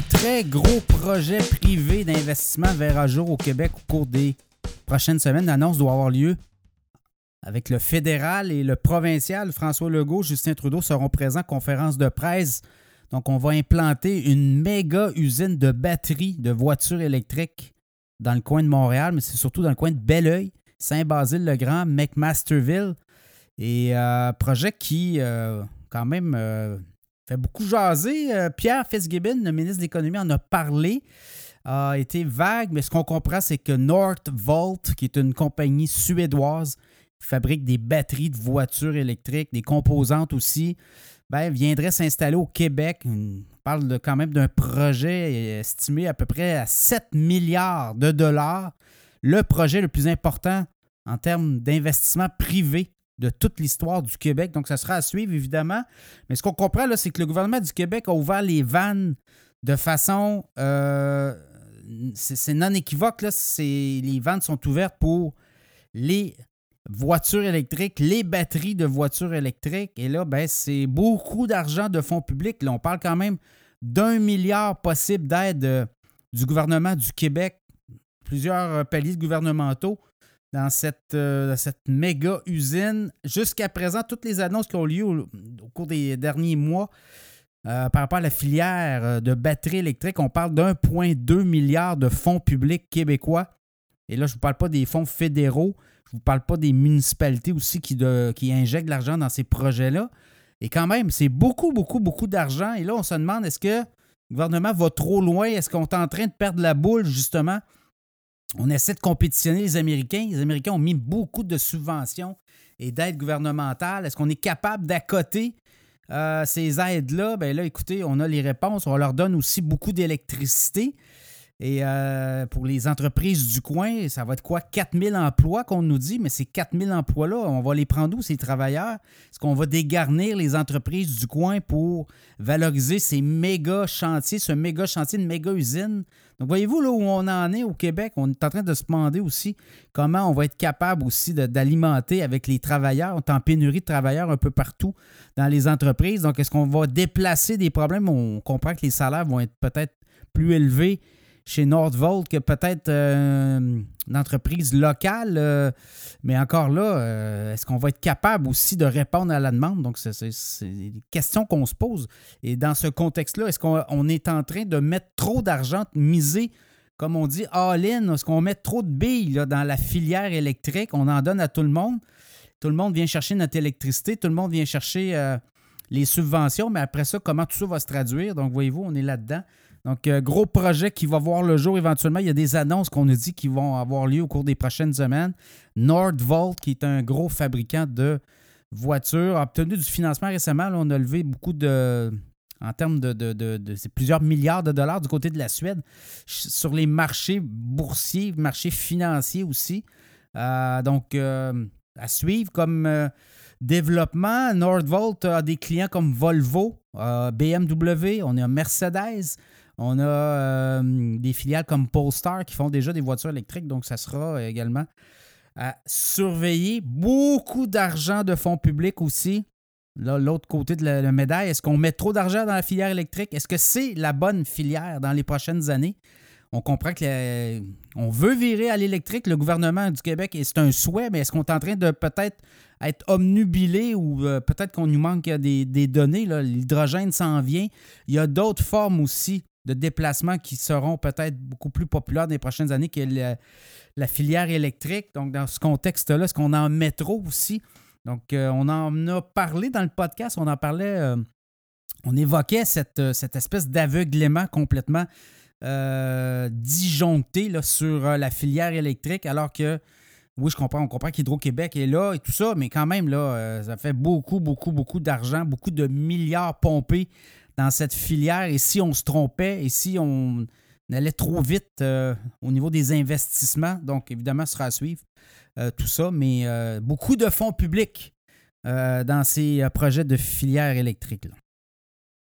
très gros projet privé d'investissement verra jour au Québec au cours des prochaines semaines. L'annonce doit avoir lieu avec le fédéral et le provincial. François Legault, Justin Trudeau seront présents. Conférence de presse. Donc, on va implanter une méga usine de batteries de voitures électriques dans le coin de Montréal, mais c'est surtout dans le coin de Belleuil, Saint-Basile-le-Grand, McMasterville. Et un euh, projet qui, euh, quand même, euh, fait beaucoup jaser. Pierre Fitzgibbon, le ministre de l'Économie, en a parlé. A été vague, mais ce qu'on comprend, c'est que Northvolt, qui est une compagnie suédoise, fabrique des batteries de voitures électriques, des composantes aussi, ben, viendrait s'installer au Québec. On parle quand même d'un projet estimé à peu près à 7 milliards de dollars. Le projet le plus important en termes d'investissement privé de toute l'histoire du Québec. Donc, ça sera à suivre, évidemment. Mais ce qu'on comprend, là, c'est que le gouvernement du Québec a ouvert les vannes de façon. Euh, c'est non équivoque. Là, les vannes sont ouvertes pour les voitures électriques, les batteries de voitures électriques. Et là, ben, c'est beaucoup d'argent de fonds publics. Là, on parle quand même d'un milliard possible d'aide euh, du gouvernement du Québec, plusieurs euh, paliers gouvernementaux dans cette, euh, cette méga usine. Jusqu'à présent, toutes les annonces qui ont lieu au, cours des derniers mois par rapport à la filière de batteries électriques, on parle d'1,2 milliard de fonds publics québécois. Et là, je ne vous parle pas des fonds fédéraux, je ne vous parle pas des municipalités aussi qui, qui injectent de l'argent dans ces projets-là. Et quand même, c'est beaucoup, beaucoup, beaucoup d'argent. Et là, on se demande, est-ce que le gouvernement va trop loin? Est-ce qu'on est en train de perdre la boule, justement? On essaie de compétitionner les Américains. Les Américains ont mis beaucoup de subventions et d'aides gouvernementales. Est-ce qu'on est capable d'accoter euh, ces aides-là? Bien là, écoutez, on a les réponses. On leur donne aussi beaucoup d'électricité. Et euh, pour les entreprises du coin, ça va être quoi? 4000 emplois qu'on nous dit, mais ces 4000 emplois-là, on va les prendre où, ces travailleurs? Est-ce qu'on va dégarnir les entreprises du coin pour valoriser ces méga chantiers, ce méga chantier, une méga usine? Donc, voyez-vous là où on en est au Québec? On est en train de se demander aussi comment on va être capable aussi d'alimenter avec les travailleurs. On est en pénurie de travailleurs un peu partout dans les entreprises. Donc, est-ce qu'on va déplacer des problèmes? On comprend que les salaires vont être peut-être plus élevés chez Nordvolt que peut-être euh, une entreprise locale. Euh, mais encore là, euh, est-ce qu'on va être capable aussi de répondre à la demande? Donc, c'est des questions qu'on se pose. Et dans ce contexte-là, est-ce qu'on est en train de mettre trop d'argent, de miser, comme on dit, all-in? Est-ce qu'on met trop de billes dans la filière électrique? On en donne à tout le monde. Tout le monde vient chercher notre électricité, tout le monde vient chercher les subventions, mais après ça, comment tout ça va se traduire? Donc, voyez-vous, on est là-dedans. Donc, euh, gros projet qui va voir le jour éventuellement. Il y a des annonces qu'on nous dit qui vont avoir lieu au cours des prochaines semaines. Nordvolt, qui est un gros fabricant de voitures, a obtenu du financement récemment. on a levé beaucoup de. En termes de, de, plusieurs milliards de dollars du côté de la Suède sur les marchés boursiers, marchés financiers aussi. Euh, donc, euh, à suivre comme développement, Nordvolt a des clients comme Volvo, BMW, on a Mercedes, on a euh, des filiales comme Polestar qui font déjà des voitures électriques, donc ça sera également à surveiller. Beaucoup d'argent de fonds publics aussi. Là, l'autre côté de la, médaille, est-ce qu'on met trop d'argent dans la filière électrique? Est-ce que c'est la bonne filière dans les prochaines années? On comprend qu'on veut virer à l'électrique, le gouvernement du Québec, et c'est un souhait, mais est-ce qu'on est en train de peut-être être omnubilé ou euh, peut-être qu'on nous manque des, des données? L'hydrogène s'en vient. Il y a d'autres formes aussi de déplacements qui seront peut-être beaucoup plus populaires dans les prochaines années que la, filière électrique. Donc, dans ce contexte-là, est-ce qu'on en métro aussi? Donc, euh, on en a parlé dans le podcast, on en parlait, euh, on évoquait cette, euh, cette espèce d'aveuglement complètement disjoncté là, sur la filière électrique, alors que, oui, je comprends, on comprend qu'Hydro-Québec est là et tout ça, mais quand même, là, ça fait beaucoup, beaucoup, beaucoup d'argent, beaucoup de milliards pompés dans cette filière et si on se trompait et si on allait trop vite euh, au niveau des investissements. Donc, évidemment, ce sera à suivre euh, tout ça, mais euh, beaucoup de fonds publics dans ces projets de filière électrique.